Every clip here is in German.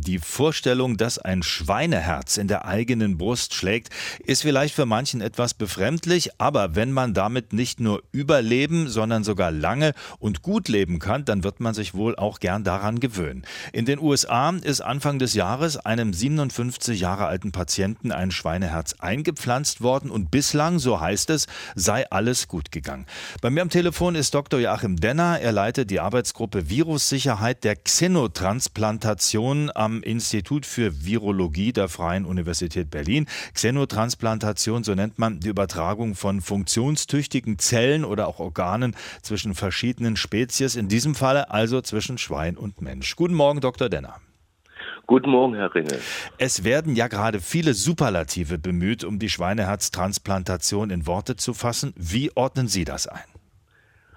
Die Vorstellung, dass ein Schweineherz in der eigenen Brust schlägt, ist vielleicht für manchen etwas befremdlich, aber wenn man damit nicht nur überleben, sondern sogar lange und gut leben kann, dann wird man sich wohl auch gern daran gewöhnen. In den USA ist Anfang des Jahres einem 57 Jahre alten Patienten ein Schweineherz eingepflanzt worden und bislang, so heißt es, sei alles gut gegangen. Bei mir am Telefon ist Dr. Joachim Denner. Er leitet die Arbeitsgruppe Virussicherheit der Xenotransplantation am Institut für Virologie der Freien Universität Berlin. Xenotransplantation, so nennt man die Übertragung von funktionstüchtigen Zellen oder auch Organen zwischen verschiedenen Spezies, in diesem Falle also zwischen Schwein und Mensch. Guten Morgen, Dr. Denner. Guten Morgen, Herr Ringel. Es werden ja gerade viele Superlative bemüht, um die Schweineherztransplantation in Worte zu fassen. Wie ordnen Sie das ein?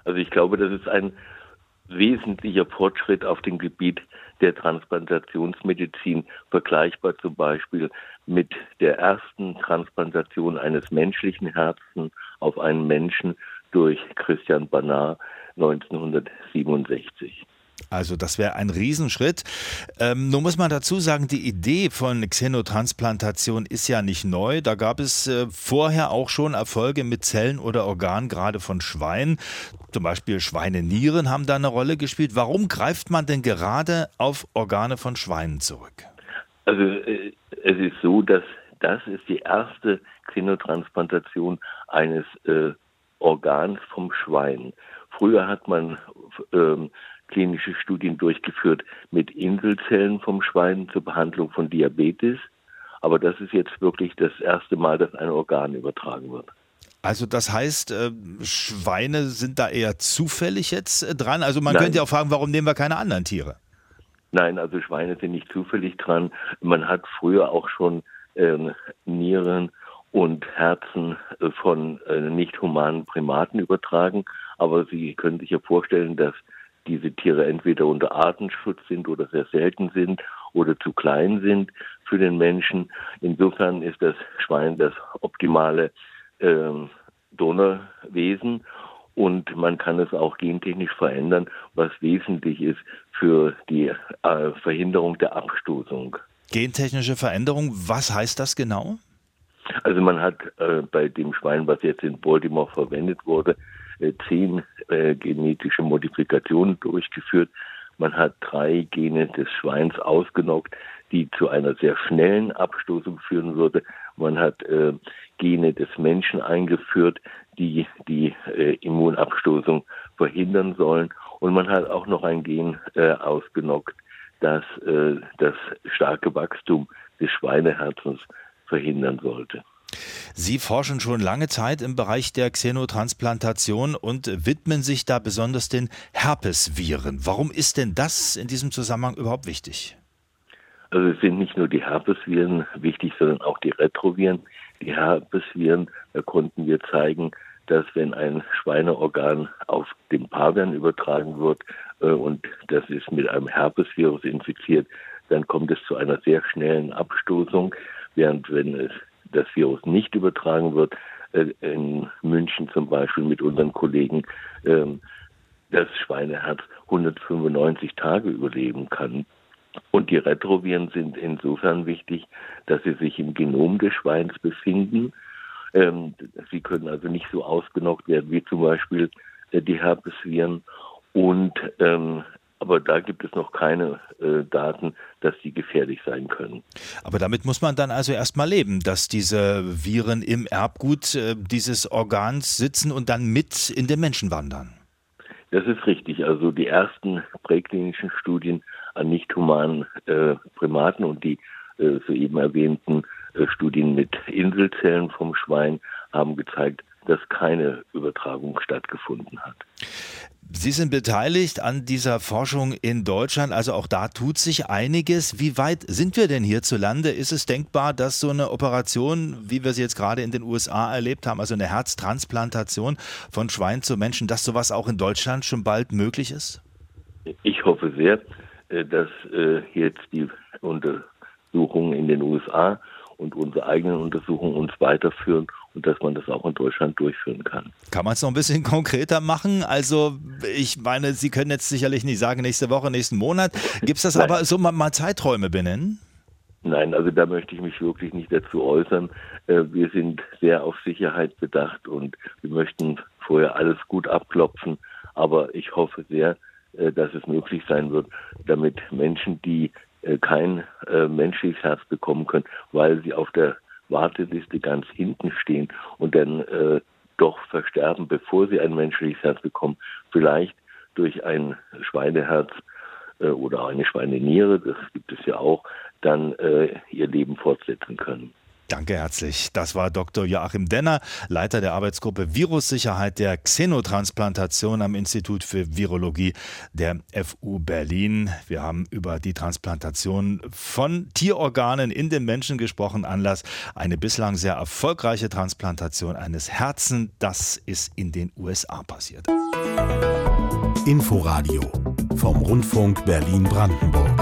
Also ich glaube, das ist ein wesentlicher Fortschritt auf dem Gebiet der Transplantationsmedizin, vergleichbar zum Beispiel mit der ersten Transplantation eines menschlichen Herzens auf einen Menschen durch Christian Barnard 1967. Also das wäre ein Riesenschritt. Ähm, nun muss man dazu sagen, die Idee von Xenotransplantation ist ja nicht neu. Da gab es äh, vorher auch schon Erfolge mit Zellen oder Organen, gerade von Schweinen. Zum Beispiel Schweinenieren haben da eine Rolle gespielt. Warum greift man denn gerade auf Organe von Schweinen zurück? Also äh, es ist so, dass das ist die erste Xenotransplantation eines äh, Organs vom Schwein. Früher hat man ähm, klinische Studien durchgeführt mit Inselzellen vom Schwein zur Behandlung von Diabetes. Aber das ist jetzt wirklich das erste Mal, dass ein Organ übertragen wird. Also das heißt, äh, Schweine sind da eher zufällig jetzt äh, dran. Also man Nein. könnte ja auch fragen, warum nehmen wir keine anderen Tiere? Nein, also Schweine sind nicht zufällig dran. Man hat früher auch schon äh, Nieren und Herzen äh, von äh, nicht humanen Primaten übertragen. Aber Sie können sich ja vorstellen, dass diese Tiere entweder unter Artenschutz sind oder sehr selten sind oder zu klein sind für den Menschen. Insofern ist das Schwein das optimale äh, Donorwesen und man kann es auch gentechnisch verändern, was wesentlich ist für die äh, Verhinderung der Abstoßung. Gentechnische Veränderung, was heißt das genau? Also man hat äh, bei dem Schwein, was jetzt in Baltimore verwendet wurde, zehn äh, genetische Modifikationen durchgeführt. Man hat drei Gene des Schweins ausgenockt, die zu einer sehr schnellen Abstoßung führen würde. Man hat äh, Gene des Menschen eingeführt, die die äh, Immunabstoßung verhindern sollen. Und man hat auch noch ein Gen äh, ausgenockt, das äh, das starke Wachstum des Schweineherzens verhindern sollte. Sie forschen schon lange Zeit im Bereich der Xenotransplantation und widmen sich da besonders den Herpesviren. Warum ist denn das in diesem Zusammenhang überhaupt wichtig? Also es sind nicht nur die Herpesviren wichtig, sondern auch die Retroviren. Die Herpesviren, da konnten wir zeigen, dass wenn ein Schweineorgan auf den Pavian übertragen wird äh, und das ist mit einem Herpesvirus infiziert, dann kommt es zu einer sehr schnellen Abstoßung, während wenn es das Virus nicht übertragen wird, äh, in München zum Beispiel mit unseren Kollegen, ähm, das Schweineherz 195 Tage überleben kann. Und die Retroviren sind insofern wichtig, dass sie sich im Genom des Schweins befinden. Ähm, sie können also nicht so ausgenockt werden wie zum Beispiel äh, die Herpesviren. Und ähm, aber da gibt es noch keine äh, Daten, dass die gefährlich sein können. Aber damit muss man dann also erstmal leben, dass diese Viren im Erbgut äh, dieses Organs sitzen und dann mit in den Menschen wandern. Das ist richtig. Also die ersten präklinischen Studien an nicht humanen äh, Primaten und die äh, soeben erwähnten äh, Studien mit Inselzellen vom Schwein haben gezeigt, dass keine Übertragung stattgefunden hat. Sie sind beteiligt an dieser Forschung in Deutschland, also auch da tut sich einiges. Wie weit sind wir denn hierzulande? Ist es denkbar, dass so eine Operation, wie wir sie jetzt gerade in den USA erlebt haben, also eine Herztransplantation von Schwein zu Menschen, dass sowas auch in Deutschland schon bald möglich ist? Ich hoffe sehr, äh, dass äh, jetzt die Untersuchungen in den USA und unsere eigenen Untersuchungen uns weiterführen und dass man das auch in Deutschland durchführen kann. Kann man es noch ein bisschen konkreter machen? Also ich meine, Sie können jetzt sicherlich nicht sagen, nächste Woche, nächsten Monat. Gibt es das Nein. aber so mal, mal Zeiträume benennen? Nein, also da möchte ich mich wirklich nicht dazu äußern. Äh, wir sind sehr auf Sicherheit bedacht und wir möchten vorher alles gut abklopfen. Aber ich hoffe sehr, äh, dass es möglich sein wird, damit Menschen, die kein menschliches Herz bekommen können, weil sie auf der Warteliste ganz hinten stehen und dann doch versterben, bevor sie ein menschliches Herz bekommen, vielleicht durch ein Schweineherz oder eine Schweineniere, das gibt es ja auch, dann äh, ihr Leben fortsetzen können. Danke herzlich. Das war Dr. Joachim Denner, Leiter der Arbeitsgruppe Virussicherheit der Xenotransplantation am Institut für Virologie der FU Berlin. Wir haben über die Transplantation von Tierorganen in den Menschen gesprochen. Anlass eine bislang sehr erfolgreiche Transplantation eines Herzens. Das ist in den USA passiert. Inforadio vom Rundfunk Berlin-Brandenburg.